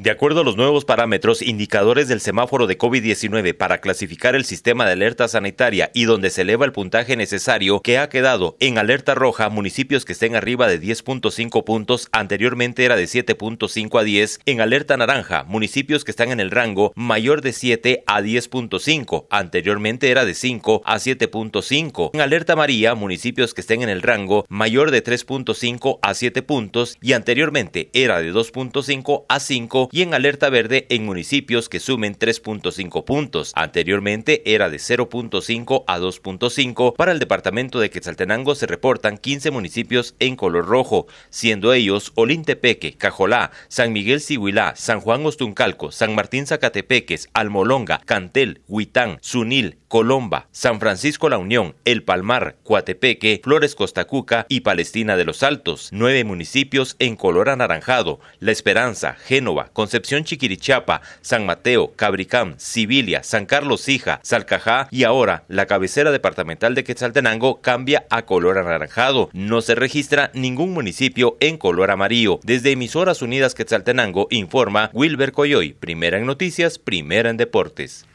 De acuerdo a los nuevos parámetros indicadores del semáforo de COVID-19 para clasificar el sistema de alerta sanitaria y donde se eleva el puntaje necesario que ha quedado en alerta roja municipios que estén arriba de 10.5 puntos, anteriormente era de 7.5 a 10, en alerta naranja municipios que están en el rango mayor de 7 a 10.5, anteriormente era de 5 a 7.5, en alerta amarilla municipios que estén en el rango mayor de 3.5 a 7 puntos y anteriormente era de 2.5 a 5 y en alerta verde en municipios que sumen 3.5 puntos. Anteriormente era de 0.5 a 2.5. Para el departamento de Quetzaltenango se reportan 15 municipios en color rojo, siendo ellos Olintepeque, Cajolá, San Miguel Sihuilá, San Juan Ostuncalco, San Martín Zacatepeques, Almolonga, Cantel, Huitán, Sunil, Colomba, San Francisco La Unión, El Palmar, Coatepeque, Flores Costacuca y Palestina de los Altos. Nueve municipios en color anaranjado, La Esperanza, Génova, Concepción Chiquirichapa, San Mateo, Cabricam, Sibilia, San Carlos Hija, Salcajá y ahora la cabecera departamental de Quetzaltenango cambia a color anaranjado. No se registra ningún municipio en color amarillo. Desde Emisoras Unidas Quetzaltenango informa Wilber Coyoy, primera en noticias, primera en deportes.